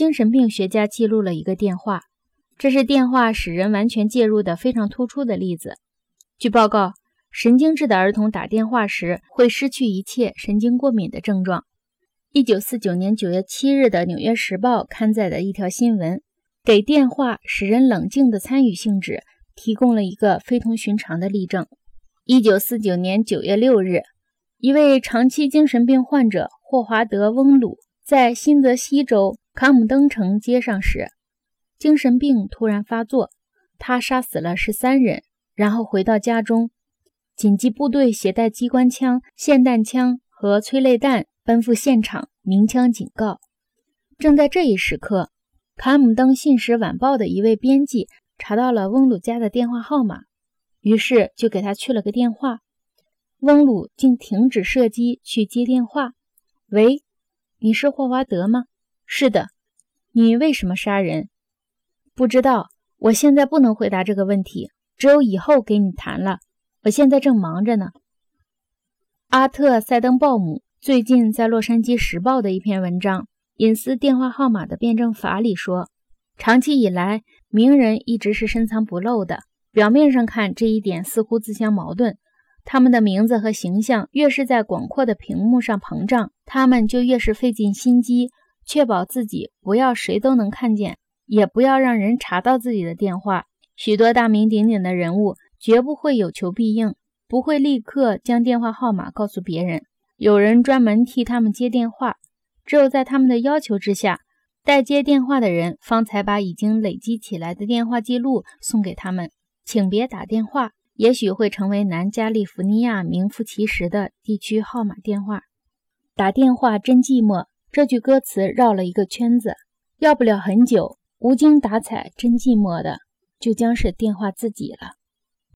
精神病学家记录了一个电话，这是电话使人完全介入的非常突出的例子。据报告，神经质的儿童打电话时会失去一切神经过敏的症状。一九四九年九月七日的《纽约时报》刊载的一条新闻，给电话使人冷静的参与性质提供了一个非同寻常的例证。一九四九年九月六日，一位长期精神病患者霍华德·翁鲁在新泽西州卡姆登城街上时，精神病突然发作，他杀死了十三人，然后回到家中。紧急部队携带机关枪、霰弹枪和催泪弹。奔赴现场，鸣枪警告。正在这一时刻，卡姆登信使晚报的一位编辑查到了翁鲁家的电话号码，于是就给他去了个电话。翁鲁竟停止射击去接电话。喂，你是霍华德吗？是的。你为什么杀人？不知道。我现在不能回答这个问题，只有以后给你谈了。我现在正忙着呢。阿特塞登鲍姆。最近在《洛杉矶时报》的一篇文章《隐私电话号码的辩证法》里说，长期以来，名人一直是深藏不露的。表面上看，这一点似乎自相矛盾。他们的名字和形象越是在广阔的屏幕上膨胀，他们就越是费尽心机，确保自己不要谁都能看见，也不要让人查到自己的电话。许多大名鼎鼎的人物绝不会有求必应，不会立刻将电话号码告诉别人。有人专门替他们接电话，只有在他们的要求之下，代接电话的人方才把已经累积起来的电话记录送给他们。请别打电话，也许会成为南加利福尼亚名副其实的地区号码电话。打电话真寂寞，这句歌词绕了一个圈子。要不了很久，无精打采、真寂寞的，就将是电话自己了。